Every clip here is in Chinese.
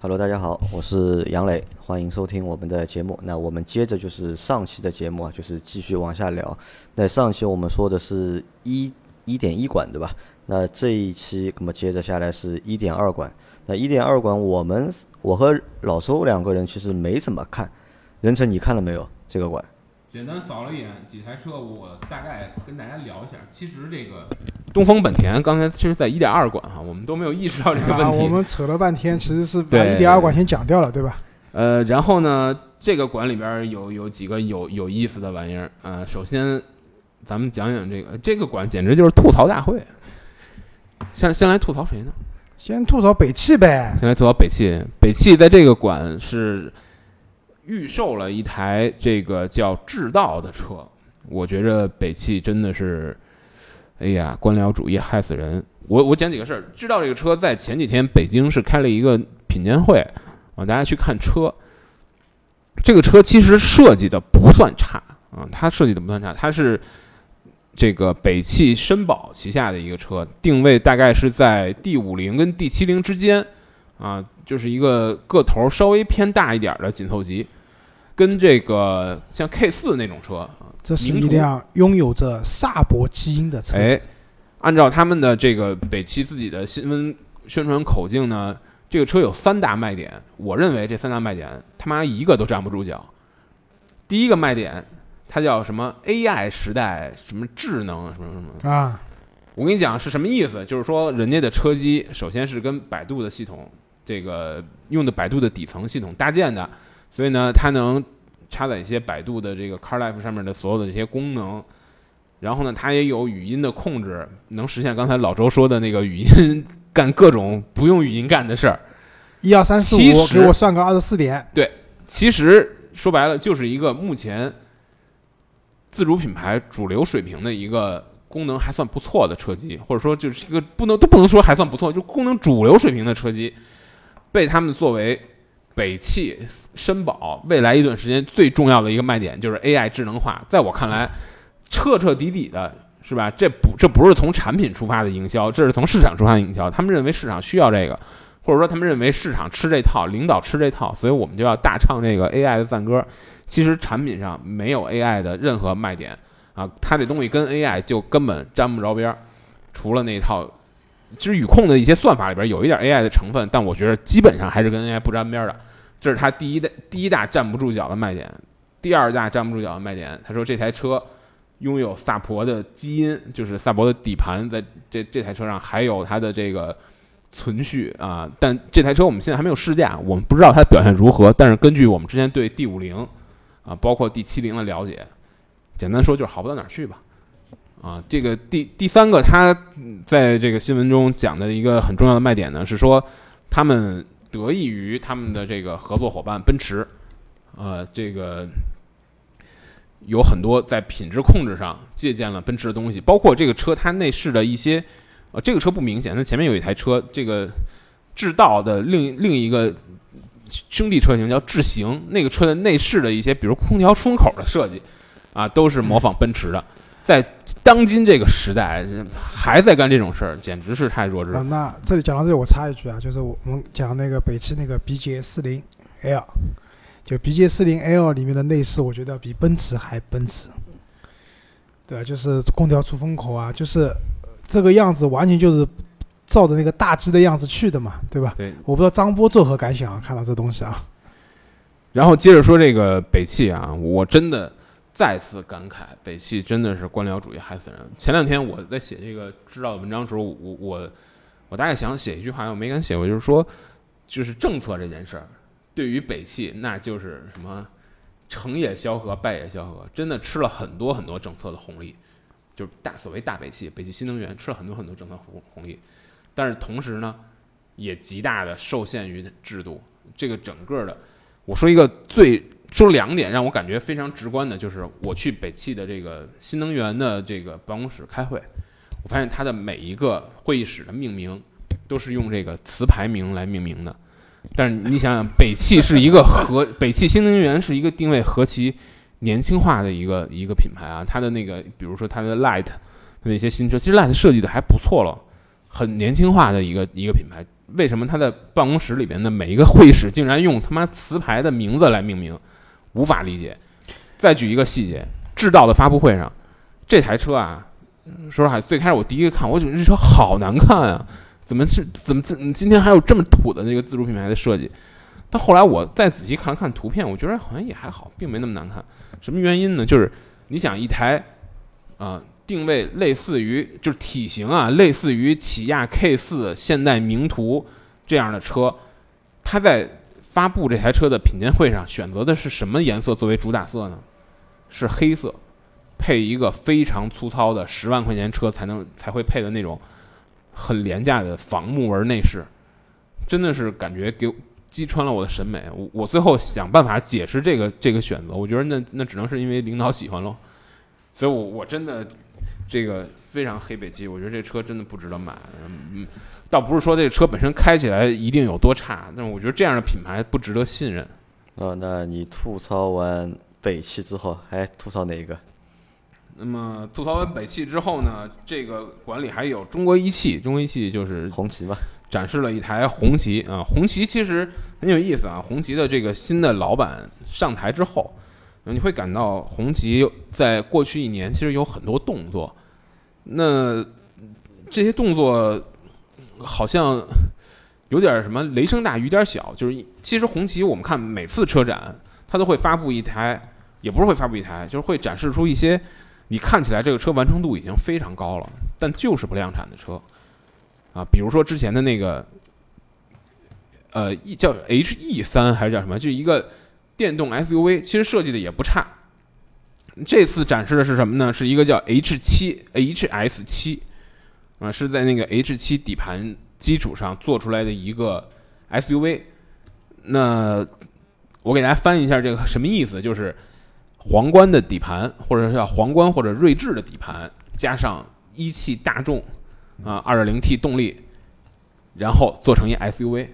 Hello，大家好，我是杨磊，欢迎收听我们的节目。那我们接着就是上期的节目啊，就是继续往下聊。那上期我们说的是一一点一馆，对吧？那这一期那么接着下来是一点二馆。那一点二馆，我们我和老周两个人其实没怎么看。任成，你看了没有这个馆？简单扫了一眼几台车，我大概跟大家聊一下。其实这个东风本田刚才其实在一点二馆哈，我们都没有意识到这个问啊，题。我们扯了半天，其实是把对一点二馆先讲掉了，对吧？呃，然后呢，这个馆里边有有几个有有意思的玩意儿啊、呃首先，咱们讲讲这个这个馆，简直就是吐槽大会。先先来吐槽谁呢？先吐槽北汽呗，先来吐槽北汽。北汽在这个馆是预售了一台这个叫智道的车，我觉着北汽真的是，哎呀，官僚主义害死人。我我讲几个事儿。知道这个车在前几天北京是开了一个品鉴会啊，大家去看车。这个车其实设计的不算差啊，它设计的不算差，它是这个北汽绅宝旗下的一个车，定位大概是在 D 五零跟 D 七零之间啊，就是一个个头稍微偏大一点的紧凑级，跟这个像 K 四那种车啊，这是一辆拥有着萨博基因的车子。哎，按照他们的这个北汽自己的新闻宣传口径呢，这个车有三大卖点。我认为这三大卖点他妈一个都站不住脚。第一个卖点，它叫什么 AI 时代，什么智能什么什么。啊，我跟你讲是什么意思，就是说人家的车机首先是跟百度的系统，这个用的百度的底层系统搭建的，所以呢，它能插载一些百度的这个 CarLife 上面的所有的这些功能。然后呢，它也有语音的控制，能实现刚才老周说的那个语音干各种不用语音干的事儿。一二三四五，给我算个二十四点。对其实说白了，就是一个目前自主品牌主流水平的一个功能还算不错的车机，或者说就是一个不能都不能说还算不错，就功能主流水平的车机，被他们作为北汽、绅宝未来一段时间最重要的一个卖点，就是 AI 智能化。在我看来，彻彻底底的是吧？这不这不是从产品出发的营销，这是从市场出发的营销。他们认为市场需要这个，或者说他们认为市场吃这套，领导吃这套，所以我们就要大唱这个 AI 的赞歌。其实产品上没有 AI 的任何卖点啊，它这东西跟 AI 就根本沾不着边儿，除了那一套。其实语控的一些算法里边有一点 AI 的成分，但我觉得基本上还是跟 AI 不沾边的。这是它第一的第一大站不住脚的卖点。第二大站不住脚的卖点，他说这台车拥有萨博的基因，就是萨博的底盘在这这台车上还有它的这个存续啊。但这台车我们现在还没有试驾，我们不知道它的表现如何。但是根据我们之前对 D 五零啊，包括 D 七零的了解，简单说就是好不到哪儿去吧。啊，这个第第三个，他在这个新闻中讲的一个很重要的卖点呢，是说他们得益于他们的这个合作伙伴奔驰，呃，这个有很多在品质控制上借鉴了奔驰的东西，包括这个车它内饰的一些，呃，这个车不明显，那前面有一台车，这个智道的另另一个兄弟车型叫智行，那个车的内饰的一些，比如空调出风口的设计，啊，都是模仿奔驰的。在当今这个时代，人还在干这种事儿，简直是太弱智啊，了。那这里讲到这里，我插一句啊，就是我们讲那个北汽那个 BJ 四零 L，就 BJ 四零 L 里面的内饰，我觉得比奔驰还奔驰。对啊，就是空调出风口啊，就是这个样子，完全就是照着那个大 G 的样子去的嘛，对吧？对，我不知道张波作何感想啊？看到这东西啊，然后接着说这个北汽啊，我真的再次感慨，北汽真的是官僚主义害死人。前两天我在写这个知道的文章的时候，我我我大概想写一句话，我没敢写，我就是说，就是政策这件事儿，对于北汽那就是什么成也萧何，败也萧何，真的吃了很多很多政策的红利，就是大所谓大北汽，北汽新能源吃了很多很多政策红红利，但是同时呢，也极大的受限于制度，这个整个的。我说一个最说两点让我感觉非常直观的，就是我去北汽的这个新能源的这个办公室开会，我发现它的每一个会议室的命名都是用这个词牌名来命名的。但是你想想，北汽是一个和北汽新能源是一个定位何其年轻化的一个一个品牌啊，它的那个比如说它的 Light 的那些新车，其实 Light 设计的还不错了，很年轻化的一个一个品牌。为什么他的办公室里边的每一个会议室竟然用他妈词牌的名字来命名，无法理解。再举一个细节，智道的发布会上，这台车啊，说实话，最开始我第一个看，我觉得这车好难看啊，怎么是怎么今今天还有这么土的那个自主品牌的设计？但后来我再仔细看了看图片，我觉得好像也还好，并没那么难看。什么原因呢？就是你想一台啊、定位类似于就是体型啊，类似于起亚 K 四、现代名图这样的车，它在发布这台车的品鉴会上选择的是什么颜色作为主打色呢？是黑色，配一个非常粗糙的十万块钱车才能才会配的那种很廉价的仿木纹内饰，真的是感觉给击穿了我的审美。我我最后想办法解释这个这个选择，我觉得那那只能是因为领导喜欢喽。所以我，我真的这个非常黑北极，我觉得这车真的不值得买。嗯，倒不是说这个车本身开起来一定有多差，但是我觉得这样的品牌不值得信任。啊，那你吐槽完北汽之后，还吐槽哪一个？那么吐槽完北汽之后呢，这个馆里还有中国一汽，中国一汽就是红旗嘛？展示了一台红旗啊，红旗其实很有意思啊。红旗的这个新的老板上台之后，呃你会感到红旗在过去一年其实有很多动作，那这些动作好像有点什么雷声大雨点小，就是其实红旗我们看每次车展，它都会发布一台，也不是会发布一台，就是会展示出一些你看起来这个车完成度已经非常高了，但就是不量产的车。啊，比如说之前的那个，呃，E 叫 H E 三还是叫什么？就一个电动 SUV，其实设计的也不差。这次展示的是什么呢？是一个叫 H 七 HS 七，啊，是在那个 H 七底盘基础上做出来的一个 SUV。那我给大家翻译一下这个什么意思，就是皇冠的底盘，或者叫皇冠或者锐志的底盘，加上一汽大众。啊，二点零 T 动力，然后做成一 SUV，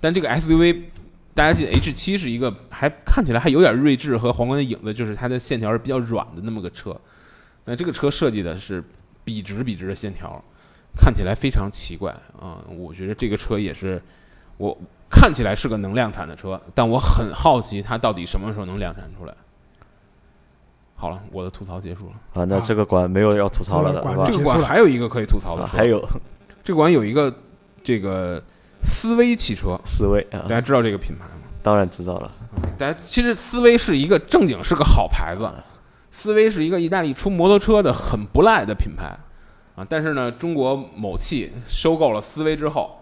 但这个 SUV 大家记得 H 七是一个还看起来还有点睿智和皇冠的影子，就是它的线条是比较软的那么个车。那这个车设计的是笔直笔直的线条，看起来非常奇怪啊！我觉得这个车也是我看起来是个能量产的车，但我很好奇它到底什么时候能量产出来。好了，我的吐槽结束了。啊，那这个馆没有要吐槽了的，这个是吧这个馆还有一个可以吐槽的啊，还有这个馆有一个这个思威汽车，思威啊大，家知道这个品牌吗？当然知道了。大家其实思威是一个正经是个好牌子，思威是一个意大利出摩托车的很不赖的品牌啊。但是呢，中国某汽收购了思威之后，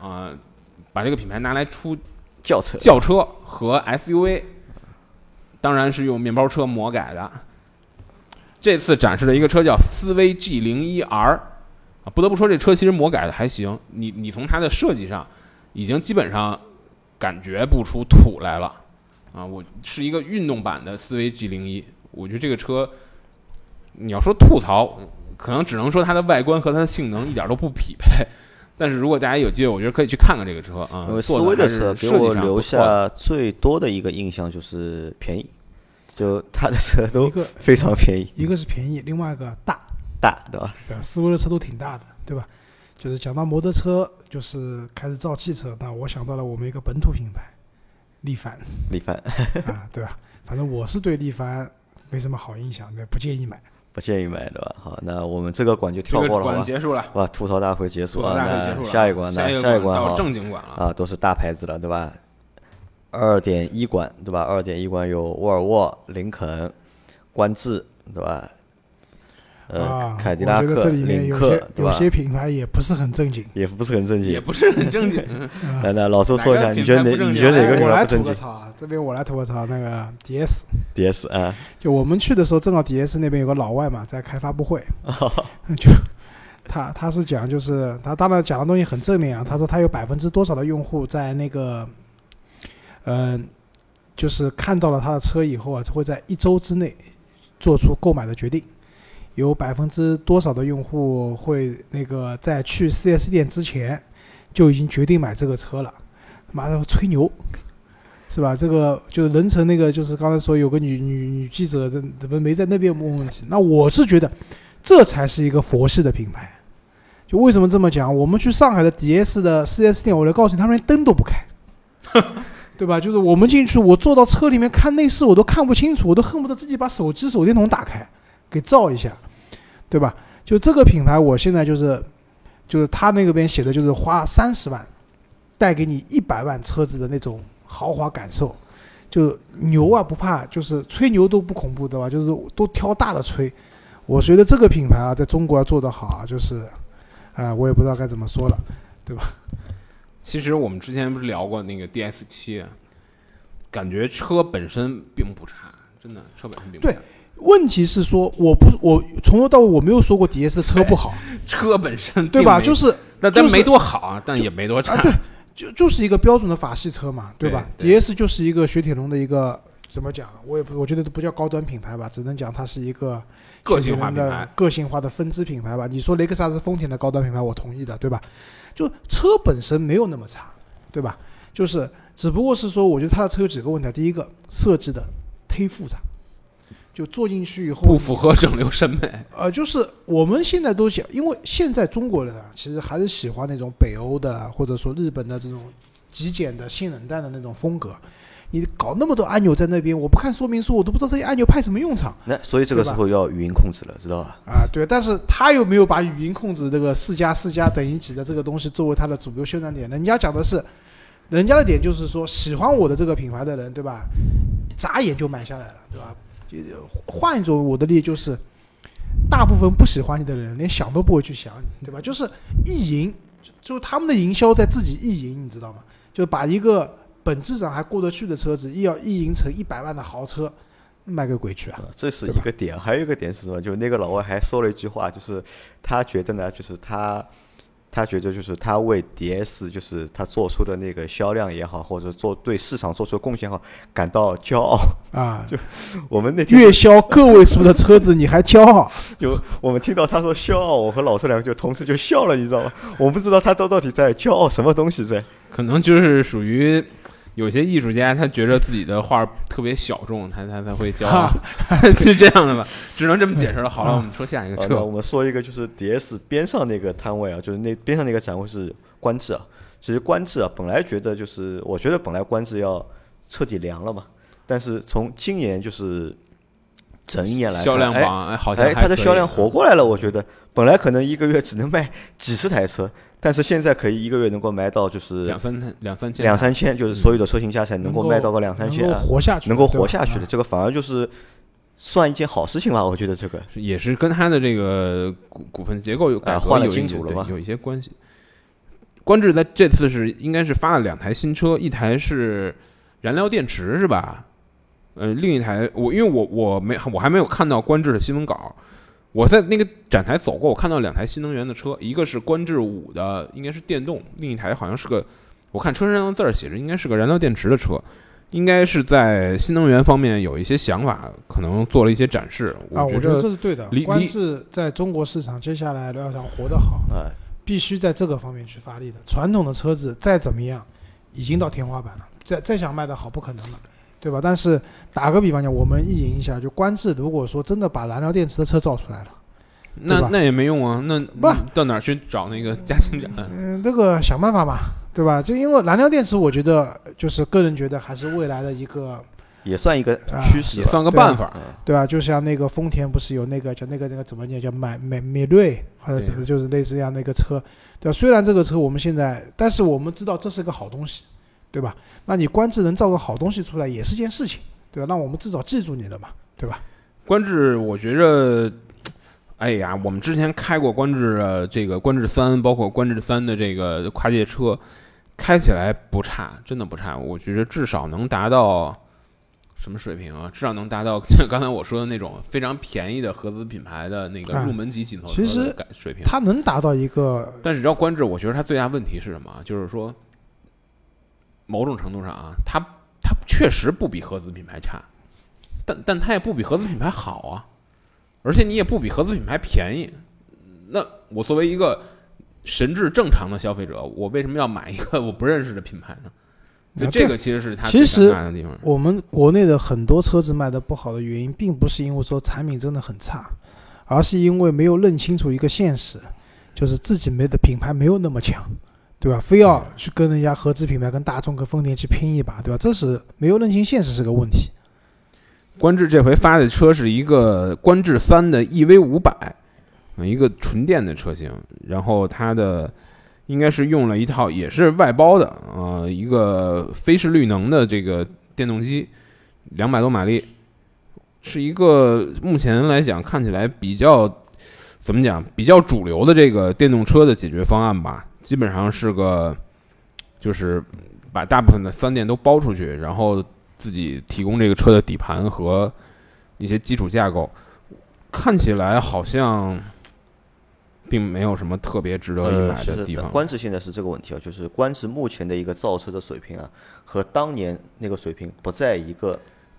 啊，把这个品牌拿来出轿车轿车和 SUV，当然是用面包车魔改的。这次展示的一个车叫思威 G 零一 R，啊，不得不说这车其实魔改的还行。你你从它的设计上，已经基本上感觉不出土来了，啊，我是一个运动版的思威 G 零一。我觉得这个车，你要说吐槽，可能只能说它的外观和它的性能一点都不匹配。但是如果大家有机会，我觉得可以去看看这个车啊。因为思做威的车给设计我留下最多的一个印象就是便宜，就它的车一都个非常便宜，一个是便宜，另外一个大，大，对吧？对吧？思威的车都挺大的，对吧？就是讲到摩托车，就是开始造汽车，那我想到了我们一个本土品牌，力帆 力帆啊，对吧？反正我是对力帆没什么好印象，那不建议买。不建议买，对吧？好，那我们这个馆就跳过了，好吧？馆结束了，好吧，吐槽大会结束吐槽啊，大会结束了。那下一关，下那下一关到好正经馆了。啊，都是大牌子了，对吧？二点一馆，对吧？二点一馆有沃尔沃、林肯、观致，对吧？呃，啊，凯迪拉克、这里面有些，有些品牌也不是很正经。也不是很正经。也不是很正经，来，来老周说一下，你觉得哪？你觉得哪个我来品牌不正经吐个槽啊，这边我来吐个槽，那个 DS，？DS 啊，就我们去的时候，正好 DS 那边有个老外嘛，在开发布会，就他他是讲，就是他当然讲的东西很正面啊。他说他有百分之多少的用户在那个，嗯、就是看到了他的车以后啊，会在一周之内做出购买的决定。有百分之多少的用户会那个在去 4S 店之前就已经决定买这个车了？妈的吹牛，是吧？这个就是人成那个，就是刚才说有个女女女记者怎怎么没在那边问问题？那我是觉得这才是一个佛系的品牌，就为什么这么讲？我们去上海的 DS 的 4S 店，我来告诉你，他们连灯都不开，对吧？就是我们进去，我坐到车里面看内饰，我都看不清楚，我都恨不得自己把手机手电筒打开，给造一下，对吧？就这个品牌，我现在就是，就是他那个边写的就是花三十万，带给你一百万车子的那种豪华感受，就牛啊不怕，就是吹牛都不恐怖，对吧？就是都挑大的吹。我觉得这个品牌啊，在中国要做得好啊，就是，啊、我也不知道该怎么说了。对吧其实我们之前不是聊过那个 DS 七，感觉车本身并不差，真的车本身并不差。问题是说，我不，我从头到尾我没有说过 DS 的车不好，车本身对吧？就是那但但没多好啊，但也没多差。啊，对，就就是一个标准的法系车嘛，对吧对对？DS 就是一个雪铁龙的一个怎么讲？我也不，我觉得都不叫高端品牌吧，只能讲它是一个个性化的个性化的分支品牌吧。你说雷克萨斯、丰田的高端品牌，我同意的，对吧？就车本身没有那么差，对吧？就是只不过是说，我觉得它的车有几个问题啊。第一个，设计的忒复杂，就坐进去以后不符合整流审美。呃，就是我们现在都想，因为现在中国人啊，其实还是喜欢那种北欧的或者说日本的这种极简的性冷淡的那种风格。你搞那么多按钮在那边，我不看说明书，我都不知道这些按钮派什么用场那所以这个时候要语音控制了，知道吧？啊。对，但是他又没有把语音控制这个四加四加等于几的这个东西作为他的主流宣传点。人家讲的是，人家的点就是说，喜欢我的这个品牌的人，对吧？眨眼就买下来了，对吧？就换一种我的例就是，大部分不喜欢你的人连想都不会去想你，对吧？就是意淫，就是他们的营销在自己意淫，你知道吗？就把一个本质上还过得去的车子，亦要意淫成一百万的豪车，卖给鬼去啊！啊这是一个点，还有一个点是什么？就那个老外还说了一句话，就是他觉得呢，就是他他觉得就是他为 DS 就是他做出的那个销量也好，或者做对市场做出的贡献好，感到骄傲。啊，就我们那天月销个位数的车子你还骄傲？就我们听到他说骄傲，我和老师两个就同时就笑了，你知道吗？我不知道他到到底在骄傲什么东西在。可能就是属于有些艺术家，他觉得自己的画特别小众，他他他会骄傲，是这样的吧？只能这么解释了。好了，我们说下一个车我，们说一个就是 DS 边上那个摊位啊，就是那边上那个展位是官制啊。其实官制啊，本来觉得就是我觉得本来官制要彻底凉了嘛，但是从今年就是整一年来看，销量哎榜哎好像哎，它的销量活过来了，我觉得本来可能一个月只能卖 几十台车，但是现在可以一个月能够卖到就是两三两三千，两三千，就是所有的车型加起来能够卖到个两三千能够啊，活下去，能够活下去的，啊这个反而就是算一件好事情吧，我觉得这个。也是跟它的这个股股份结构有改革啊换了有一金主了吧有一些关系。观致在这次是应该是发了两台新车，一台是燃料电池是吧？呃，另一台我因为我我没我还没有看到观致的新闻稿，我在那个展台走过，我看到两台新能源的车，一个是观致五的，应该是电动，另一台好像是个，我看车身上的字儿写着应该是个燃料电池的车，应该是在新能源方面有一些想法，可能做了一些展示。啊，我觉觉得这是对的离。观致在中国市场接下来要想活得好，啊，必须在这个方面去发力的。传统的车子再怎么样，已经到天花板了，再再想卖得好不可能了，对吧？但是打个比方讲，我们意淫一下，就观致如果说真的把燃料电池的车造出来了，那那也没用啊，那不到哪儿去找那个加氢站？嗯，那个想办法吧，对吧？就因为燃料电池，我觉得就是个人觉得还是未来的一个，也算一个趋势算个办法。嗯对吧？就像那个丰田不是有那个叫那个那个怎么念叫买美美瑞，或者对什么就是类似这样的一个车，对吧？虽然这个车我们现在，但是我们知道这是个好东西，对吧？那你观致能造个好东西出来也是件事情，对吧？那我们至少记住你了嘛，对吧？观致，我觉着，哎呀，我们之前开过观致的这个观致三，包括观致三的这个跨界车，开起来不差，真的不差。我觉得至少能达到什么水平啊？至少能达到刚才我说的那种非常便宜的合资品牌的那个啊入门级紧凑其实车的水平。它能达到一个但是你知道观致，我觉得它最大问题是什么啊？就是说，某种程度上啊，它它确实不比合资品牌差，但但它也不比合资品牌好啊，而且你也不比合资品牌便宜。那我作为一个神智正常的消费者，我为什么要买一个我不认识的品牌呢？所以啊这个其实是它其实。我们国内的很多车子卖的不好的原因，并不是因为说产品真的很差，而是因为没有认清楚一个现实，就是自己没的品牌没有那么强，对吧？非要去跟人家合资品牌、跟大众、跟丰田去拼一把，对吧？这是没有认清现实是个问题。观致这回发的车是一个观致三的 EV 五百，呃一个纯电的车型，然后它的应该是用了一套也是外包的，呃，一个飞势绿能的这个电动机，两百多马力，是一个目前来讲看起来比较怎么讲比较主流的这个电动车的解决方案吧，基本上是个就是把大部分的三电都包出去，然后自己提供这个车的底盘和一些基础架构，看起来好像并没有什么特别值得一买的地方。观致现在是这个问题啊，就是观致目前的一个造车的水平啊，和当年那个水平不在一个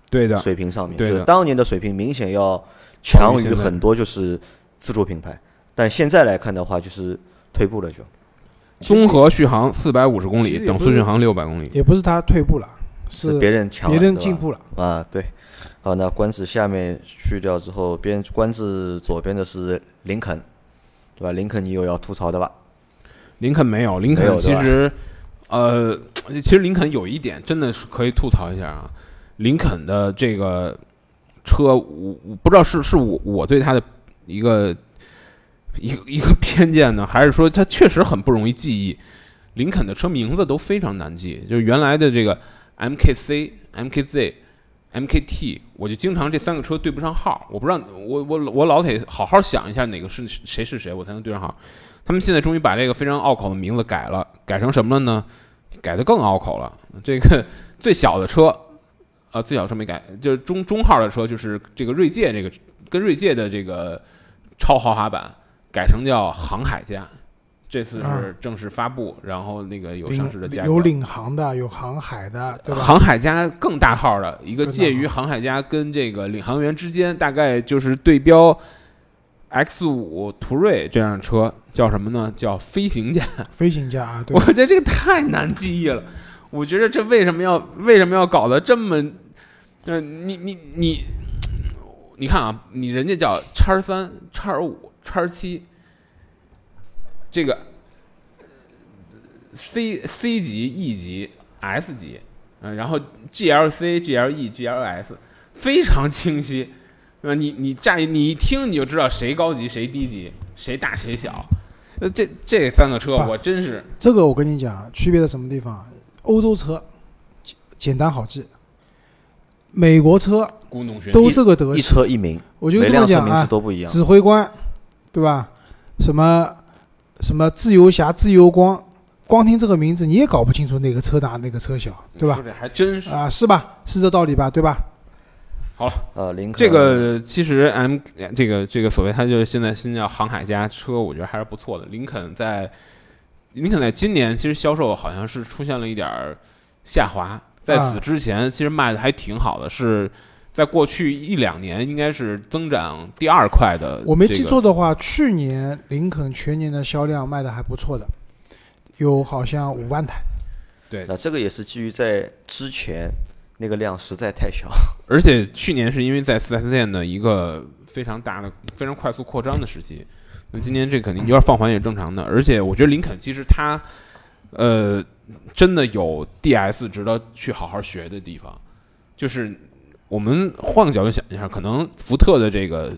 对的，水平上面，对的就是当年的水平明显要强于很多就是自主品牌，但现在来看的话，就是退步了就。综合续航四百五十公里，等速续航六百公里。也不是他退步了，是别人强了，别人进步了。啊，对。好，那观致下面去掉之后，边观致左边的是林肯，对吧？林肯你有要吐槽的吧？林肯没有，林肯其实，呃，其实林肯有一点真的是可以吐槽一下啊。林肯的这个车，我我不知道是是我我对它的一个一个一个偏见呢，还是说它确实很不容易记忆。林肯的车名字都非常难记，就是原来的这个 MKC、MKZ、MKT，我就经常这三个车对不上号。我不知道，我我我老得好好想一下哪个是谁是谁，我才能对上号。他们现在终于把这个非常拗口的名字改了，改成什么了呢？改的更拗口了。这个 最小的车，呃，最小车没改，就是中中号的车，就是这个锐界这个跟锐界的这个超豪华版改成叫航海家。这次啊是正式发布，然后那个有上市的价格，有领航的，有航海的，对吧？航海家更大号的一个介于航海家跟这个领航员之间，大概就是对标 X 五途锐这样的车，叫什么呢？叫飞行家。飞行家啊，对 我，觉得这个太难记忆了。我觉得这为什么要为什么要搞得这么？呃，你你你，你看啊，你人家叫叉三、叉五、叉七，这个 C C 级、E 级、S 级，嗯、然后 GLC、GLE、GLS 非常清晰，对吧？你你乍一你一听你就知道谁高级谁低级，谁大谁小。那这这三个车我真是这个我跟你讲，区别在什么地方？欧洲车简简单好记，美国车。都这个德一。车一名，我就每这么讲啊名字，都不一样。指挥官，对吧？什么什么自由侠、自由光，光听这个名字你也搞不清楚哪个车大哪个车小，对吧说？这还真是。啊，是吧？是这道理吧？对吧？好了呃，林肯这个其实 M 这个这个所谓它就是现在新叫航海家车，我觉得还是不错的。林肯在林肯在今年其实销售好像是出现了一点儿下滑，在此啊之前其实卖的还挺好的，是在过去一两年应该是增长第二快的、我没记错，的话，去年林肯全年的销量卖的还不错的，有好像五万台。对，那这个也是基于在之前那个量实在太小，而且去年是因为在四 S 店的一个非常大的、非常快速扩张的时期，那今年这肯定有点放缓也是正常的。而且我觉得林肯其实它，呃，真的有 DS 值得去好好学的地方。就是我们换个角度想一下，可能福特的这个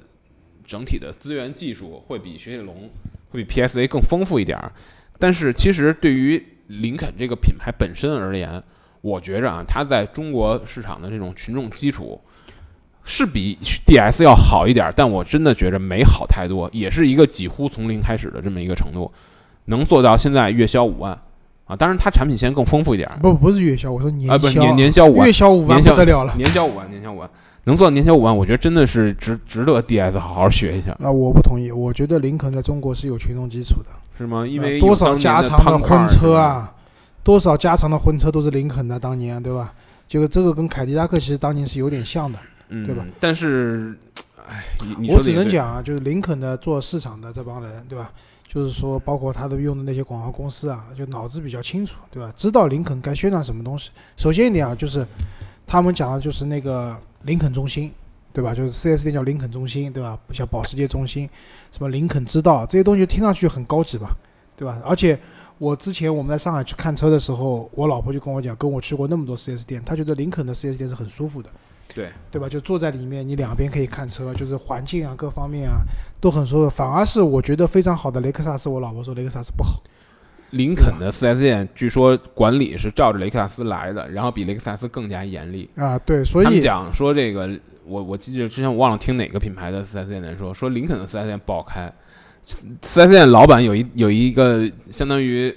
整体的资源技术会比雪铁龙、会比 PSA 更丰富一点。儿，但是其实对于林肯这个品牌本身而言，我觉着啊，它在中国市场的这种群众基础是比 DS 要好一点儿，但我真的觉着没好太多，也是一个几乎从零开始的这么一个程度，能做到现在月销五万。啊，当然它产品线更丰富一点儿，不，不是月销，我说年啊，不销，是年年销五万月，销五万年销不得了了。年销五万，年销五万，能做到年销五万，我觉得真的是值值得 DS 好好学一下，那，我不同意，我觉得林肯在中国是有群众基础的。是吗？因呃为多少加长的婚车啊，啊，多少加长的婚车都是林肯的，当年对吧？这个这个跟凯迪拉克其实当年是有点像的。嗯，对吧？但是，哎，我只能讲啊，就是林肯的做市场的这帮人，对吧？就是说，包括他的用的那些广告公司啊，就脑子比较清楚，对吧？知道林肯该宣传什么东西。首先一点啊，就是他们讲的就是那个林肯中心，对吧？就是 4S 店叫林肯中心，对吧？像保时捷中心，什么林肯之道这些东西听上去很高级吧，对吧？而且我之前我们在上海去看车的时候，我老婆就跟我讲，跟我去过那么多 4S 店，她觉得林肯的 4S 店是很舒服的，对对吧？就坐在里面，你两边可以看车，就是环境啊各方面啊都很舒服。反而是我觉得非常好的雷克萨斯，我老婆说雷克萨斯不好。林肯的 4S 店据说管理是照着雷克萨斯来的，然后比雷克萨斯更加严厉。啊，对，所以他们讲说这个，我我记得之前我忘了听哪个品牌的 4S 店的人说，说林肯的 4S 店不好开。4S 店老板有一有一个相当于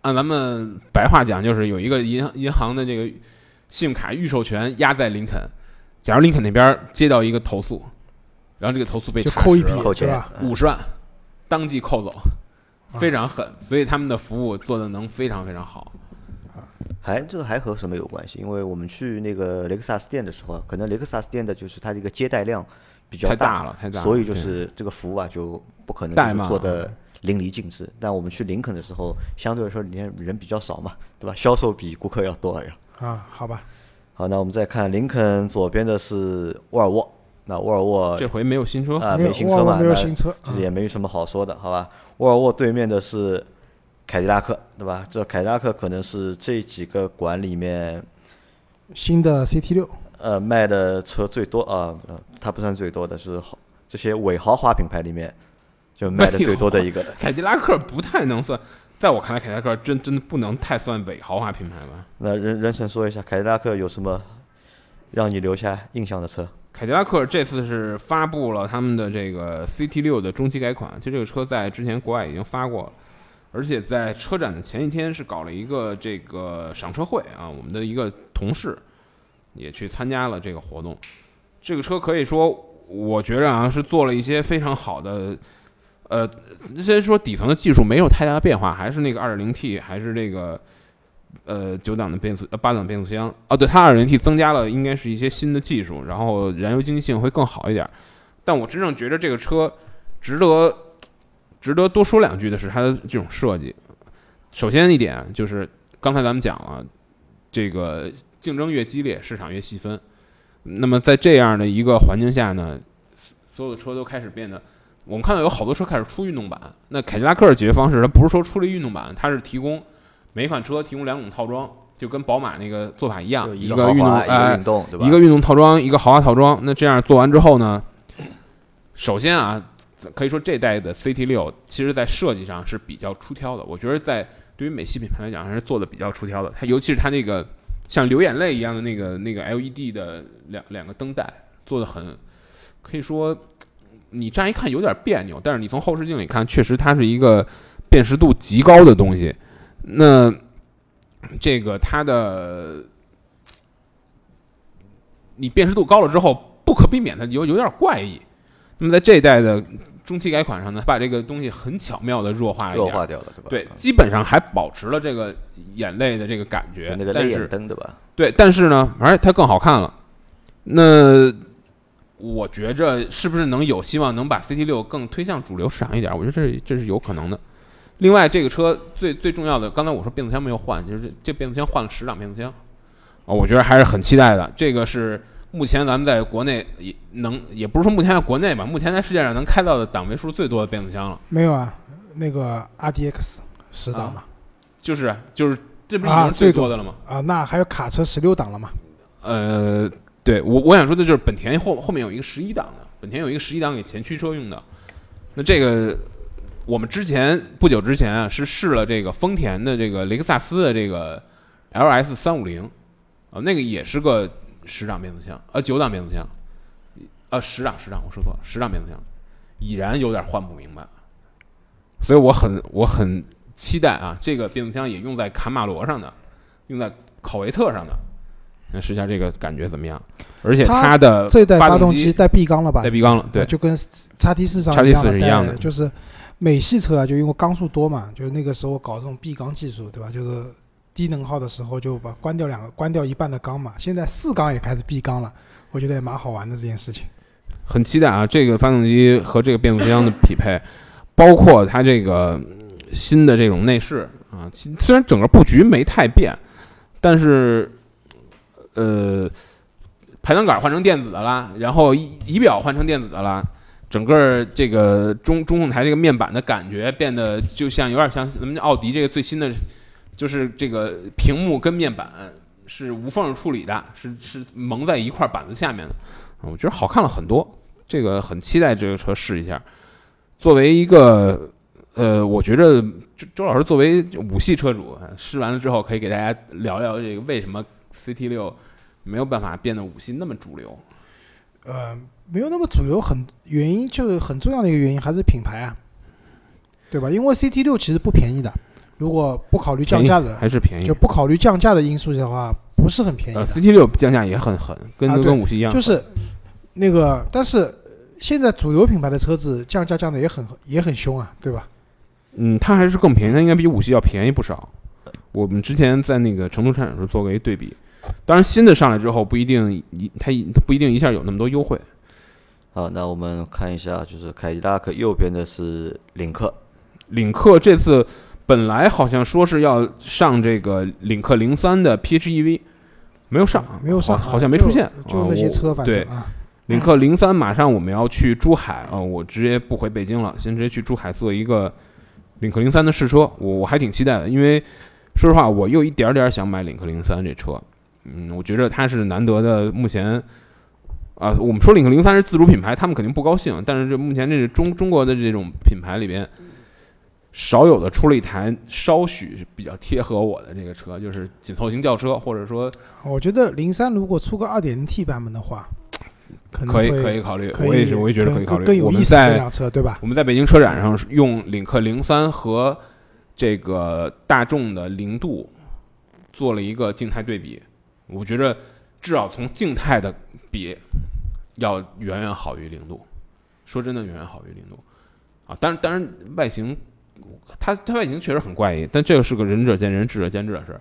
按咱们白话讲，就是有一个银行银行的这个信用卡预授权压在林肯。假如林肯那边接到一个投诉，然后这个投诉被就扣一笔扣钱？五十万，当即扣走，非常狠。所以他们的服务做的能非常非常好。还这个还和什么有关系？因为我们去那个雷克萨斯店的时候，可能雷克萨斯店的就是它这个接待量比较太大了太大了所以就是这个服务啊就不可能就做了的淋漓尽致。但我们去林肯的时候，相对来说里面人比较少嘛，对吧？销售比顾客要多呀。啊，好吧，好，那我们再看林肯左边的是沃尔沃，那沃尔沃这回没有新车，啊没新车嘛，没有新车其实也没什么好说的，好吧？沃尔沃对面的是凯迪拉克，对吧？这凯迪拉克可能是这几个馆里面新的 CT 六呃卖的车最多啊，呃，它不算最多的是豪这些伪豪华品牌里面就卖的最多的一个。凯迪拉克不太能算，在我看来，凯迪拉克真真的不能太算伪豪华品牌吧。那任任晨说一下，凯迪拉克有什么让你留下印象的车？凯迪拉克这次是发布了他们的这个 CT 六的中期改款，其实这个车在之前国外已经发过了，而且在车展的前一天是搞了一个这个赏车会啊，我们的一个同事也去参加了这个活动。这个车可以说，我觉着啊是做了一些非常好的，呃，先说底层的技术没有太大的变化，还是那个 2.0T，还是这个呃九档的变速呃八档变速箱啊，对，它 2.0T 增加了应该是一些新的技术，然后燃油经济性会更好一点。但我真正觉得这个车值得值得多说两句的是它的这种设计。首先一点就是刚才咱们讲了，这个竞争越激烈，市场越细分。那么在这样的一个环境下呢，所有的车都开始变得，我们看到有好多车开始出运动版。那凯迪拉克的解决方式，它不是说出了运动版，它是提供每款车提供两种套装，就跟宝马那个做法一样，一个运动华，一个哎运动，对吧？一个运动套装，一个豪华套装。那这样做完之后呢，首先啊，可以说这代的 CT 六其实在设计上是比较出挑的。我觉得在对于美系品牌来讲，还是做的比较出挑的。它尤其是它那个像流眼泪一样的那个那个 LED 的两两个灯带，做的很可以说你乍一看有点别扭，但是你从后视镜里看，确实它是一个辨识度极高的东西。那这个它的你辨识度高了之后，不可避免的有有点怪异。那么在这一代的中期改款上呢，把这个东西很巧妙的弱化弱化掉了，对吧？对，基本上还保持了这个眼泪的这个感觉，那个但是泪眼灯，对吧？对，但是呢，而且它更好看了。那我觉着是不是能有希望能把 CT 六更推向主流市场一点？我觉得这是这是有可能的。另外，这个车最最重要的，刚才我说变速箱没有换，就是这这变速箱换了十档变速箱，啊，我觉得还是很期待的。这个是目前咱们在国内也能，也不是说目前在国内吧，目前在世界上能开到的档位数最多的变速箱了。没有啊，那个 RDX 十档嘛，就是就是这不是已经是啊最多最多的了吗？啊，那还有卡车十六档了嘛？呃，对我我想说的就是本田后后面有一个十一档的，本田有一个十一档给前驱车用的。那这个我们之前不久之前啊是试了这个丰田的这个雷克萨斯的这个 LS 三五零啊，那个也是个十档变速箱，呃九档变速箱，呃十档十档我说错了，十档变速箱，已然有点换不明白。所以我很我很期待啊，这个变速箱也用在卡马罗上的，用在考维特上的，那试一下这个感觉怎么样？而且它它的这代呃发动机带闭缸了吧？带闭缸了，对啊，就跟叉 T 四上 XT4 一样的，是一样的就是美系车啊，就因为缸数多嘛，就是那个时候搞这种闭缸技术，对吧？就是低能耗的时候就把关掉两个，关掉一半的缸嘛。现在四缸也开始闭缸了，我觉得也蛮好玩的这件事情。很期待啊！这个发动机和这个变速箱的匹配，包括它这个嗯新的这种内饰啊，其虽然整个布局没太变，但是呃，排挡杆换成电子的啦，然后仪表换成电子的啦，整个这个中中控台这个面板的感觉变得就像有点像咱们奥迪这个最新的，就是这个屏幕跟面板是无缝处理的，是是蒙在一块板子下面的，我觉得好看了很多，这个很期待这个车试一下。作为一个呃，我觉着周周老师作为五系车主，试完了之后可以给大家聊聊这个为什么 CT 六没有办法变得五系那么主流。呃，没有那么主流，很原因就是很重要的一个原因还是品牌啊，对吧？因为 CT 六其实不便宜的，如果不考虑降价的，还是便宜，就不考虑降价的因素的话，不是很便宜的。呃，CT 六降价也很狠，跟啊跟五系一样，就是那个，但是现在主流品牌的车子降价降的也很也很凶啊，对吧？嗯，它还是更便宜，它应该比五系要便宜不少。我们之前在那个成都车展时候做过一对比，当然新的上来之后不一定一它一它不一定一下有那么多优惠。好，那我们看一下，就是凯迪拉克右边的是领克，领克这次本来好像说是要上这个领克零三的 PHEV，没有上，没有上啊，好好像没出现，就就那些啊车，反正，啊，领克零三马上我们要去珠海啊、我直接不回北京了，先直接去珠海做一个领克零三的试车，我我还挺期待的，因为说实话，我又一点点想买领克零三这车，嗯，我觉着它是难得的，目前。啊，我们说领克零三是自主品牌，他们肯定不高兴。但是这目前这是中中国的这种品牌里边，少有的出了一台稍许比较贴合我的这个车，就是紧凑型轿车，或者说我觉得零三如果出个二点零 T 版本的话，可可以可以考虑。我也是，我也觉得可以考虑。更更有我们意思辆车，对吧？我们在北京车展上用领克零三和这个大众的零度做了一个静态对比，我觉得至少从静态的比要远远好于零度。说真的，远远好于零度啊！当然，当然外形，它它外形确实很怪异，但这个是个仁者见仁，智者见智的事儿。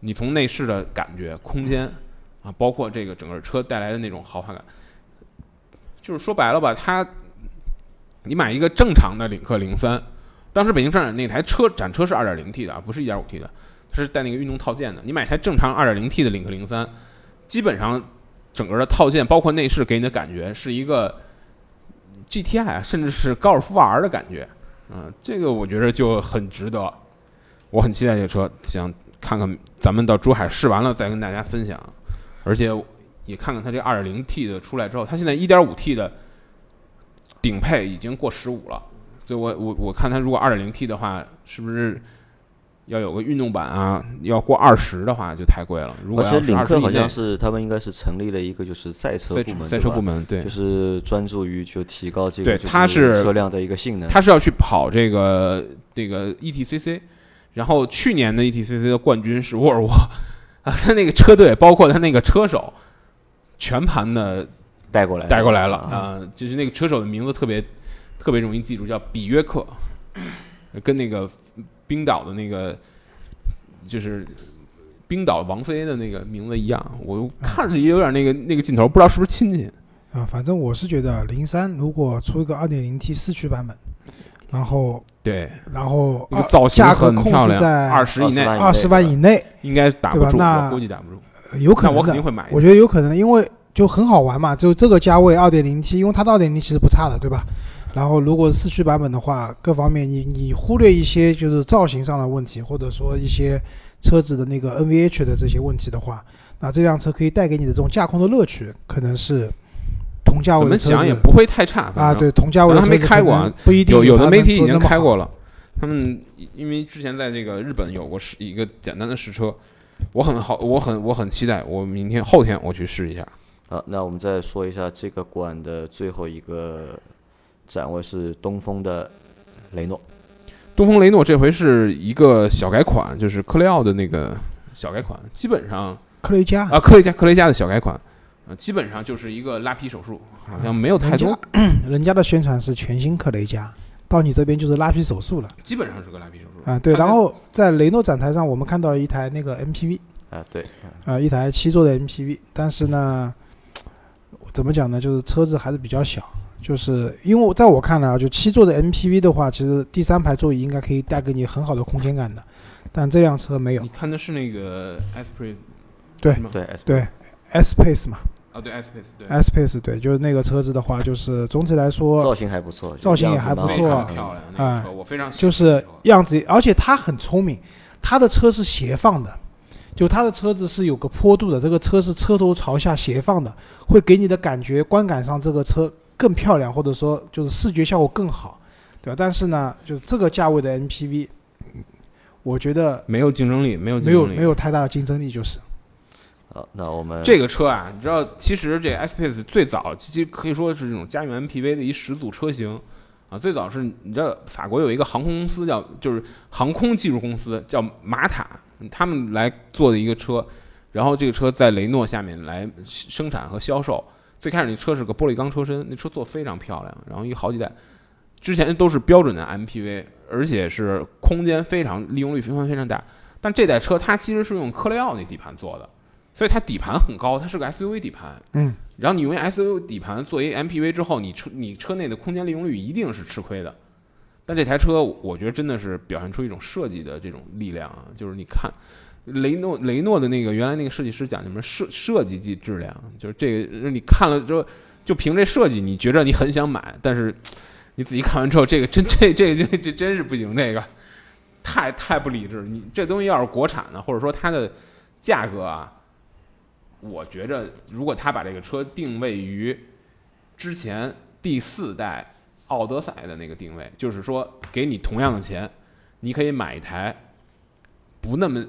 你从内饰的感觉、空间啊，包括这个整个车带来的那种豪华感，就是说白了吧，它你买一个正常的领克零三，当时北京车展那台车展车是二点零 T 的啊，不是一点五 T 的，是带那个运动套件的。你买台正常二点零 T 的领克零三，基本上整个的套件包括内饰给你的感觉是一个 GTI 啊，甚至是高尔夫 R 的感觉，嗯、这个我觉得就很值得。我很期待这车，想看看咱们到珠海试完了再跟大家分享，而且也看看它这二点零 T 的出来之后，它现在一点五 T 的顶配已经过十五了，所以我我我看它如果二点零 T 的话，是不是要有个运动版啊？要过二十的话就太贵了。如果而领克好20以内像是他们应该是成立了一个就是赛车部门，赛车部门对就，是专注于就提高这个对它是车辆的一个性能。它是要去跑这个这个 E ETCC，然后去年的 E ETCC 的冠军是沃尔沃啊，他那个车队包括他那个车手，全盘的带过来带过来了啊啊、就是那个车手的名字特别特别容易记住，叫比约克，跟那个冰岛的那个就是冰岛王妃的那个名字一样，我看着也有点那个那个劲头，不知道是不是亲戚。啊，反正我是觉得零三如果出一个二点零 T 四驱版本，然后对，然后那个二造型价格控很漂亮，制在二十以内20万二十万以内，应该打不住，我估计打不住。呃有可能我。肯定会买。我觉得有可能，因为就很好玩嘛，就这个价位二点零 T，因为它的二点零其实不差的，对吧？然后如果是四驱版本的话，各方面你你忽略一些就是造型上的问题，或者说一些车子的那个 NVH 的这些问题的话，那这辆车可以带给你的这种驾控的乐趣，可能是同价位怎么的车子想也不会太差啊，对，同价位的咱还没开过啊不一定有有的媒体已经开过了，他们因为之前在这个日本有过试一个简单的试车，我很好，我很我很期待，我明天后天我去试一下。好，那我们再说一下这个馆的最后一个展位是东风的雷诺。东风雷诺这回是一个小改款，就是科雷傲的那个小改款，基本上科雷嘉啊，科雷嘉科雷嘉的小改款，啊，基本上就是一个拉皮手术，好像没有太人多家，人家的宣传是全新科雷嘉，到你这边就是拉皮手术了基本上是个拉皮手术啊。对，然后在雷诺展台上，我们看到一台那个 MPV 啊，对，啊，一台七座的 MPV，但是呢，怎么讲呢？就是车子还是比较小，就是因为在我看来啊，就七座的 MPV 的话，其实第三排座椅应该可以带给你很好的空间感的，但这辆车没有你。看的是那个 Esprit 对对，S 对 S Pace 嘛，啊，对 S Pace 对。S Pace 对，就是那个车子的话，就是总体来说造型还不错，造型也还不错蛮好看的非常漂亮那个车，我非常喜欢就是样子，而且它很聪明，它的车是斜放的，就它的车子是有个坡度的，这个车是车头朝下斜放的，会给你的感觉观感上这个车更漂亮，或者说就是视觉效果更好，对吧？但是呢，就是这个价位的 MPV，我觉得没有竞争力，没有没有没有太大的竞争力，就是好，那我们这个车啊，你知道，其实这 S Pace 最早其实可以说是这种家用 MPV 的一始祖车型啊。最早是你知道，法国有一个航空公司叫就是航空技术公司叫马塔，他们来做的一个车，然后这个车在雷诺下面来生产和销售。最开始那车是个玻璃钢车身，那车做非常漂亮，然后一好几代，之前都是标准的 MPV，而且是空间非常利用率非常非常大。但这代车它其实是用科雷傲那底盘做的，所以它底盘很高，它是个 SUV 底盘。嗯，然后你用 SUV 底盘做一 MPV 之后，你车你车内的空间利用率一定是吃亏的。但这台车，我觉得真的是表现出一种设计的这种力量啊，就是你看雷诺雷诺的那个原来那个设计师讲什么设设计即质量，就是这个你看了之后，就凭这设计，你觉着你很想买，但是你仔细看完之后，这个真这这这这真是不行，这个太太不理智。你这东西要是国产的，或者说它的价格啊，我觉着如果他把这个车定位于之前第四代奥德赛的那个定位，就是说给你同样的钱，你可以买一台不那么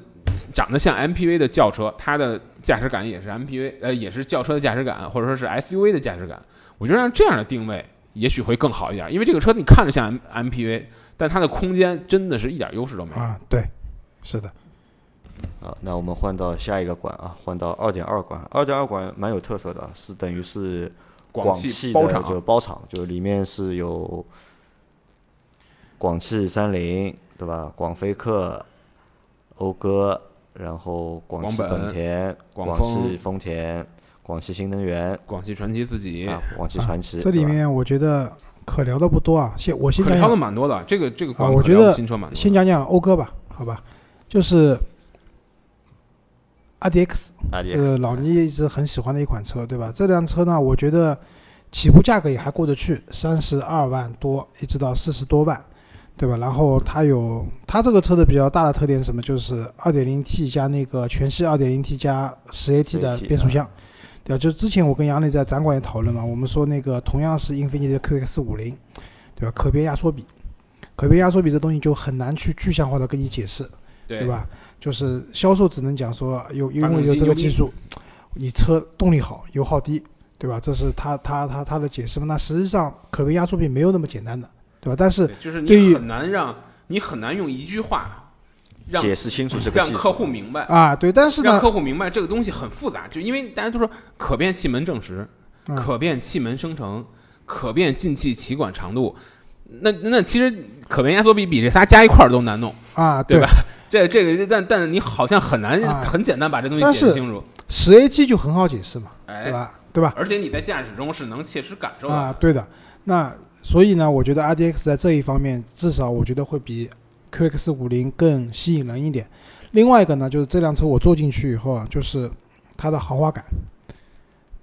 长得像 MPV 的轿车，它的驾驶感也是 MPV，呃，也是轿车的驾驶感，或者说是 SUV 的驾驶感。我觉得让这样的定位也许会更好一点，因为这个车你看着像 M MPV，但它的空间真的是一点优势都没有。啊，对，是的，啊，那我们换到下一个馆啊，换到二点二馆。二点二馆蛮有特色的，是等于是广汽汽包场的就包场，就里面是有广汽三菱，对吧？广菲克、讴歌，然后广汽本本田、广汽丰田、广汽新能源广汽传祺自己啊，广汽传祺。这里面我觉得可聊的不多啊。先我先可聊的讲讲，蛮多的，这个这个啊我觉得新车蛮多。先讲讲讴歌吧，好吧，就是阿迪 X，阿迪呃老倪一直很喜欢的一款车，对吧？这辆车呢，我觉得起步价格也还过得去，三十二万多，一直到四十多万，对吧？然后它有它这个车的比较大的特点是什么？就是二点零 T 加那个全系二点零 T 加十 AT 的变速箱，对吧？就之前我跟杨磊在展馆也讨论嘛，我们说那个同样是英菲尼迪 QX 五零，对吧？可变压缩比，可变压缩比这东西就很难去具象化的跟你解释，对对？吧？就是销售只能讲说有因为有这个技术，你车动力好，油耗低，对吧？这是他他他他的解释嘛。那实际上可变压缩比没有那么简单的，对吧？但是就是你很难让你很难用一句话让解释清楚这个让客户明白，啊，对，但是让呢，客户明白这个东西很复杂，就因为大家都说可变气门正时、嗯可变气门生成、可变进气歧管长度，那那其实可变压缩比比这仨加一块儿都难弄，啊，对吧？这这个但但你好像很难啊很简单把这东西解释清楚，十 AT 就很好解释嘛，对哎，吧？对吧？而且你在驾驶中是能切实感受的。啊，对的。那所以呢，我觉得 RDX 在这一方面，至少我觉得会比 QX 五零更吸引人一点。另外一个呢，就是这辆车我坐进去以后啊，就是它的豪华感，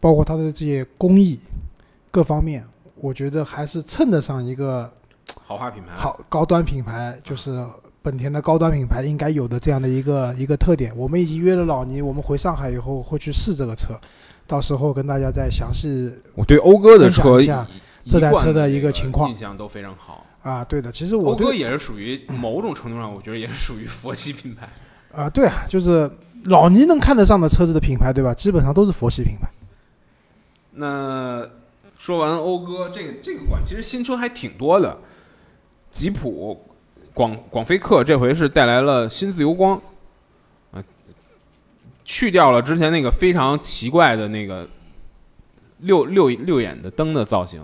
包括它的这些工艺各方面，我觉得还是称得上一个豪华品牌，好高端品牌，就是本田的高端品牌应该有的这样的一个一个特点。我们已经约了老倪，我们回上海以后会去试这个车，到时候跟大家再详细我对讴歌的车一下这台车的一个情况印象都非常好。啊。对的，其实我对讴歌也是属于某种程度上，我觉得也是属于佛系品牌。啊，对啊，就是老倪能看得上的车子的品牌，对吧？基本上都是佛系品牌。那说完讴歌，这个这个馆其实新车还挺多的，吉普、广广菲克这回是带来了新自由光，啊，去掉了之前那个非常奇怪的那个六六六眼的灯的造型，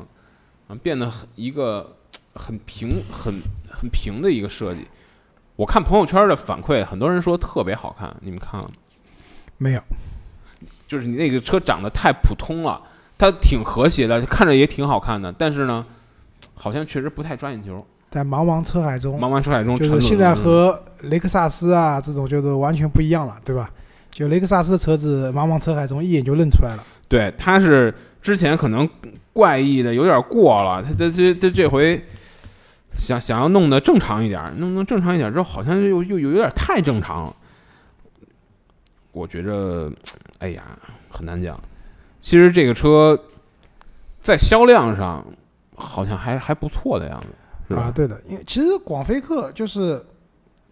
啊，变得很一个很平很很平的一个设计。我看朋友圈的反馈，很多人说特别好看，你们看了吗？没有，就是你那个车长得太普通了，它挺和谐的，看着也挺好看的，但是呢，好像确实不太抓眼球。在茫茫车海中，茫茫车海中就是现在和雷克萨斯啊这种就是完全不一样了，对吧？就雷克萨斯的车子茫茫车海中一眼就认出来了。对，它是之前可能怪异的有点过了，它这这这这回想想要弄得正常一点，弄弄正常一点之后，好像又又又有点太正常了。我觉着，哎呀，很难讲。其实这个车在销量上好像还还不错的样子，啊，对的，因为其实广菲克就是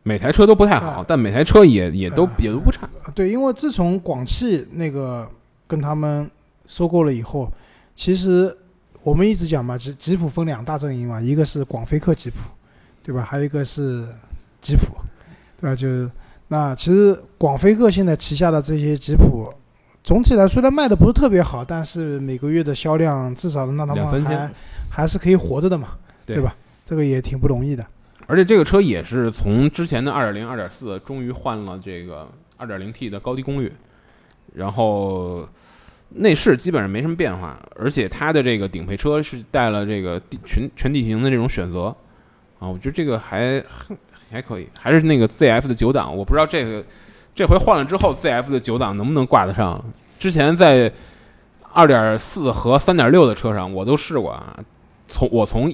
每台车都不太好啊，但每台车也也都啊也都不差。对，因为自从广汽那个跟他们收购了以后，其实我们一直讲嘛，吉吉普分两大阵营嘛，一个是广菲克吉普，对吧？还有一个是吉普，对吧？就是那其实广菲克现在旗下的这些吉普，总体来说虽然卖的不是特别好，但是每个月的销量至少能让他们还千，还是可以活着的嘛，对对吧？这个也挺不容易的。而且这个车也是从之前的2.0、2.4，终于换了这个 2.0T 的高低功率，然后内饰基本上没什么变化，而且它的这个顶配车是带了这个地全全地形的这种选择啊，我觉得这个还还可以，还是那个 ZF 的九档，我不知道这个这回换了之后 ZF 的九档能不能挂得上。之前在2.4和3.6的车上我都试过啊，从我从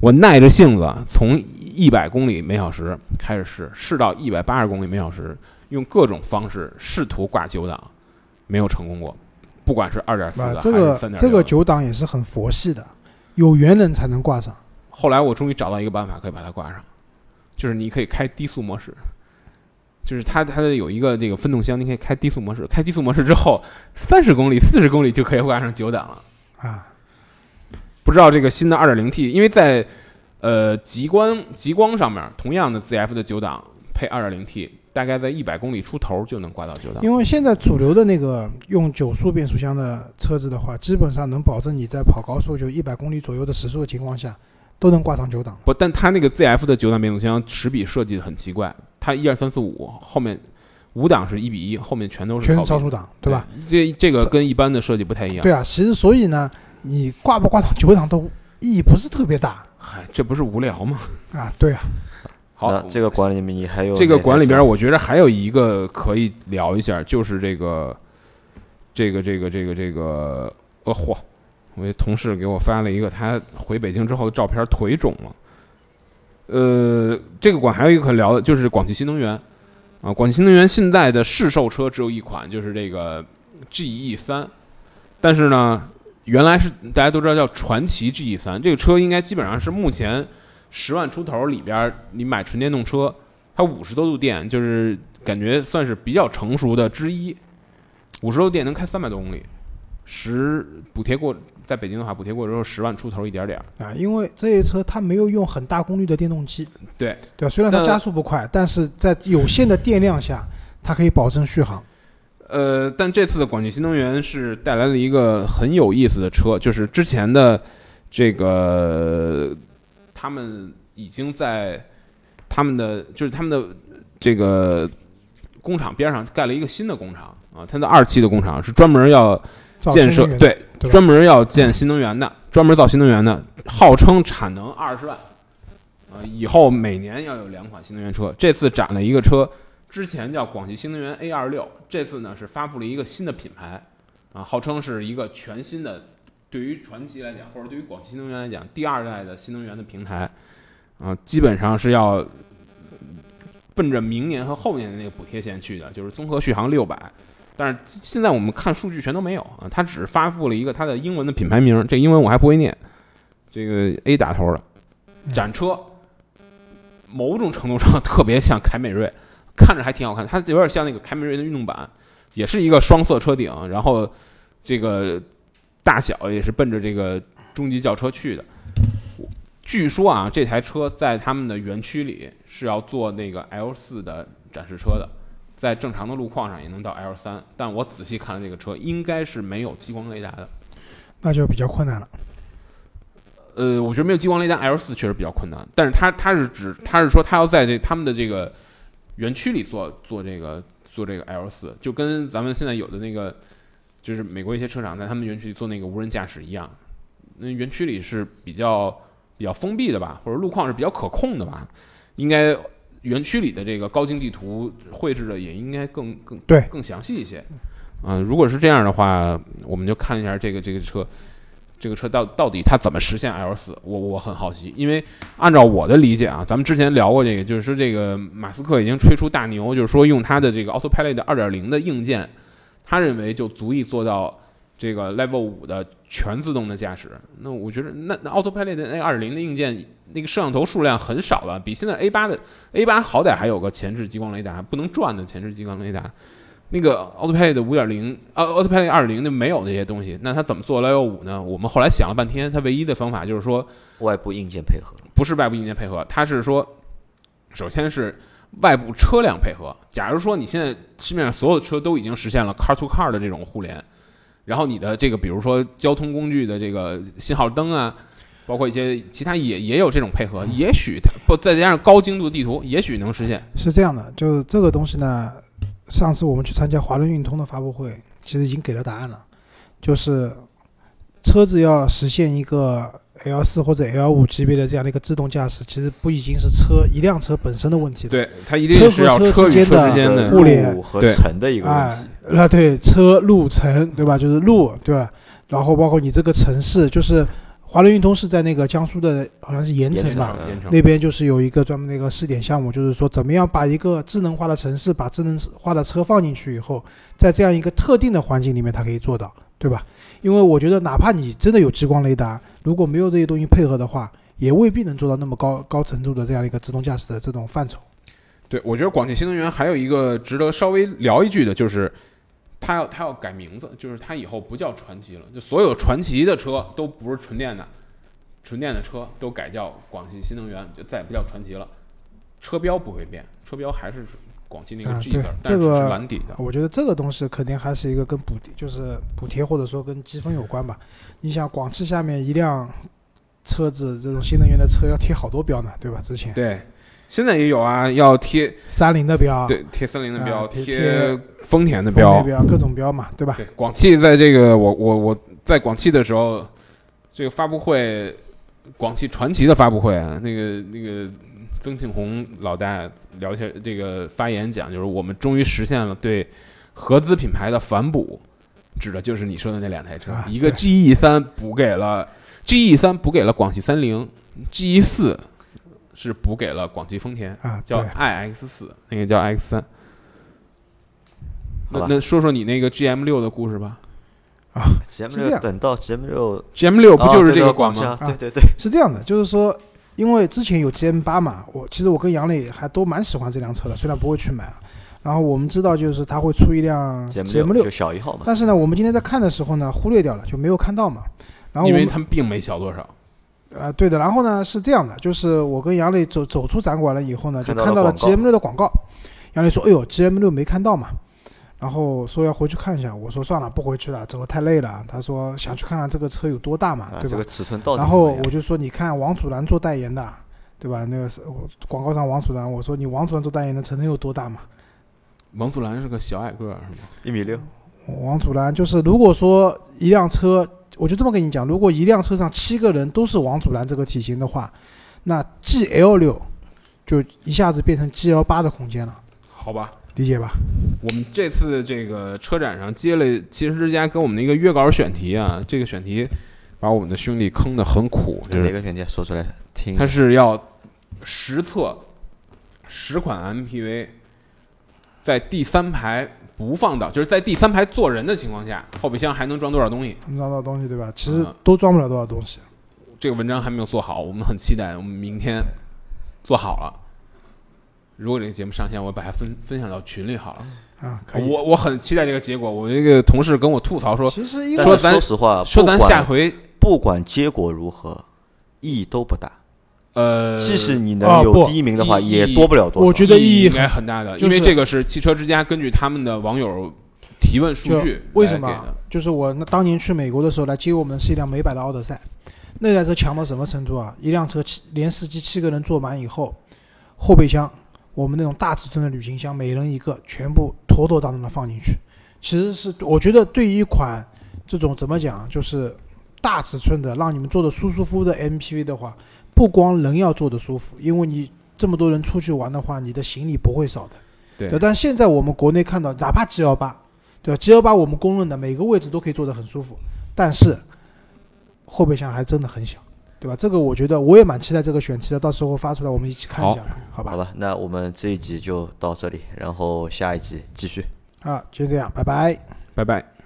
我耐着性子从一百公里每小时开始试，试到一百八十公里每小时，用各种方式试图挂九档，没有成功过。不管是二点四啊的，还是这个三点这个九档也是很佛系的，有缘人才能挂上。后来我终于找到一个办法可以把它挂上，就是你可以开低速模式，就是它它的有一个这个分动箱，你可以开低速模式。开低速模式之后，三十公里、四十公里就可以挂上九档了。啊，不知道这个新的 2.0T，因为在呃极光极光上面，同样的 ZF 的九档配 2.0T，大概在一百公里出头就能挂到九档。因为现在主流的那个用九速变速箱的车子的话，基本上能保证你在跑高速就一百公里左右的时速的情况下，都能挂上九档。不，但它那个 ZF 的九档变速箱齿比设计的很奇怪，它一二三四五后面五档是一比一，后面全都是全超比是超速档，对吧？？这这个跟一般的设计不太一样。对啊，其实所以呢，你挂不挂上九档都意义不是特别大嗨，这不是无聊吗？啊。对啊，好，这个馆里面你还有这个馆里边，我觉得还有一个可以聊一下，就是这个，这个，这个，这个，这个，呃，嚯！我一同事给我发了一个他回北京之后的照片，腿肿了。呃，这个馆还有一个可聊的，就是广汽新能源啊。广汽新能源现在的市售车只有一款，就是这个 GE 三，但是呢，原来是大家都知道叫传奇 GE 三，这个车应该基本上是目前十万出头里边儿，你买纯电动车，它五十多度电，就是感觉算是比较成熟的之一。五十多度电能开三百多公里，十补贴过，在北京的话补贴过之后十万出头一点点儿。啊，因为这些车它没有用很大功率的电动机，对对吧？虽然它加速不快，但是在有限的电量下，它可以保证续航。呃，但这次的广汽新能源是带来了一个很有意思的车，就是之前的这个他们已经在他们的就是他们的这个工厂边上盖了一个新的工厂啊，它的二期的工厂是专门要建设对对专门要建新能源的，专门造新能源的，号称产能二十万，呃，以后每年要有两款新能源车。这次展了一个车，之前叫广汽新能源 A 二六，这次呢是发布了一个新的品牌，啊，号称是一个全新的，对于传祺来讲，或者对于广汽新能源来讲，第二代的新能源的平台，啊，基本上是要奔着明年和后年的那个补贴线去的，就是综合续航六百。但是现在我们看数据全都没有啊，它只发布了一个它的英文的品牌名，这英文我还不会念，这个 A 打头的展车，某种程度上特别像凯美瑞，看着还挺好看，它有点像那个凯美瑞的运动版，也是一个双色车顶，然后这个大小也是奔着这个中级轿车去的。据说啊，这台车在他们的园区里是要做那个 L 四的展示车的，在正常的路况上也能到 L 三，但我仔细看了这个车，应该是没有激光雷达的。那就比较困难了。呃，我觉得没有激光雷达 L 四确实比较困难，但是它它是指它是说它要在这他们的这个园区里做做这个做这个 L 四，就跟咱们现在有的那个就是美国一些车厂在他们园区里做那个无人驾驶一样，那园区里是比较比较封闭的吧，或者路况是比较可控的吧，应该园区里的这个高精地图绘制的也应该更更对更详细一些。嗯、如果是这样的话，我们就看一下这个这个车，这个车到到底它怎么实现 L 四，我我很好奇，因为按照我的理解啊，咱们之前聊过这个，就是说这个马斯克已经吹出大牛，就是说用他的这个 Autopilot 2.0的硬件，他认为就足以做到这个 Level 五的全自动的驾驶。那我觉得那那 Autopilot 的那2.0的硬件，那个摄像头数量很少了，比现在 A 8的 A 8好歹还有个前置激光雷达，不能转的前置激光雷达。那个 Autopilot 5.0啊，Autopilot 2.0就没有那些东西，那它怎么做 Level 五呢？我们后来想了半天，它唯一的方法就是说，外部硬件配合，不是外部硬件配合，它是说，首先是外部车辆配合。假如说你现在市面上所有的车都已经实现了 car to car 的这种互联，然后你的这个比如说交通工具的这个信号灯啊，包括一些其他也也有这种配合，也许它不再加上高精度地图，也许能实现。是这样的，就是这个东西呢，上次我们去参加华润运通的发布会，其实已经给了答案了，就是车子要实现一个 L 四或者 L 五级别的这样的一个自动驾驶，其实不已经是车一辆车本身的问题了。对，它一定是要车与车之间的互联路和对城的一个问哎题。，那对车路城对吧？就是路对吧？然后包括你这个城市，就是华伦运通是在那个江苏的，好像是盐城吧盐城，那边就是有一个专门的一个试点项目，就是说怎么样把一个智能化的城市，把智能化的车放进去以后，在这样一个特定的环境里面，它可以做到，对吧？因为我觉得，哪怕你真的有激光雷达，如果没有这些东西配合的话，也未必能做到那么高高程度的这样一个自动驾驶的这种范畴。对，我觉得广汽新能源还有一个值得稍微聊一句的，就是它要它要改名字，就是它以后不叫传奇了，就所有传奇的车都不是纯电的，纯电的车都改叫广汽新能源，就再也不叫传奇了。车标不会变，车标还是广汽那个啊 G 对字儿，但是是蓝底的。我觉得这个东西肯定还是一个跟补就是补贴或者说跟积分有关吧。你想广汽下面一辆车子这种新能源的车要贴好多标呢，对吧？之前对，现在也有啊，要贴三菱的标，对贴三菱的标，啊贴贴丰田的标。标各种标嘛，对吧？对，广汽在这个我我我在广汽的时候，这个发布会，广汽传祺的发布会啊，那个那个曾庆红老大聊天这个发言讲，就是我们终于实现了对合资品牌的反哺，指的就是你说的那两台车，啊一个 GE 三补给了 GE 三补给了广汽三菱，GE 四是补给了广汽丰田。啊，叫，iX 四，那个叫 X 三。那那说说你那个 GM 六的故事吧。GM 是这样六等到 GM 六 GM 六不就是这个对广吗？啊对对对，是这样的，就是说，因为之前有 GM 八嘛，我其实我跟杨磊还都蛮喜欢这辆车的，虽然不会去买啊。然后我们知道，就是他会出一辆 GM GM 就六，小一号嘛，但是呢，我们今天在看的时候呢，忽略掉了，就没有看到嘛。然后因为他们并没小多少。呃，对的。然后呢是这样的，就是我跟杨磊走走出展馆了以后呢，就看到了 GM 六的广告。杨磊说：“哎呦，GM 六没看到嘛。”然后说要回去看一下。我说算了，不回去了，走的太累了。他说想去看看这个车有多大嘛，啊，对吧这个？尺寸到底然后我就说，你看王祖蓝做代言的，对吧？那个是我广告上王祖蓝，我说你王祖蓝做代言的成能有多大嘛？王祖蓝是个小矮个儿，是吗？一米六，王祖蓝就是，如果说一辆车，我就这么跟你讲，如果一辆车上七个人都是王祖蓝这个体型的话，那 GL 六就一下子变成 GL 八的空间了，好吧，理解吧？我们这次这个车展上接了汽车之家给我们的一个约稿选题啊，这个选题把我们的兄弟坑得很苦，就是哪个选题说出来听一它？是要实测十款 MPV 在第三排不放倒，就是在第三排坐人的情况下，后备箱还能装多少东西？能装多少东西对吧？其实嗯都装不了多少东西。这个文章还没有做好，我们很期待，我们明天做好了。如果这个节目上线，我把它分分享到群里好了。啊，可以。我我很期待这个结果。我这个同事跟我吐槽说，其实说咱说实话，说咱下回不管结果如何，意义都不大。呃，即使你哦能有第一名的话，也多不了多少。我觉得意义应该很大的，就是因为这个是汽车之家根据他们的网友提问数据为什么？就是我那当年去美国的时候来接我们的是一辆美版的奥德赛，那台车强到什么程度啊？一辆车七连司机七个人坐满以后，后备箱我们那种大尺寸的旅行箱，每人一个，全部妥妥当当的放进去。其实是我觉得对于一款这种怎么讲，就是大尺寸的让你们坐的舒舒服服的 MPV 的话，不光人要坐得舒服，因为你这么多人出去玩的话，你的行李不会少的。对但现在我们国内看到，哪怕 G 幺八，对吧？G 幺八我们公认的每个位置都可以坐得很舒服，但是后备箱还真的很小，对吧？这个我觉得我也蛮期待这个选题的，到时候发出来我们一起看一下，好吧？好吧，那我们这一集就到这里，然后下一集继续。啊，就这样，拜拜。拜拜。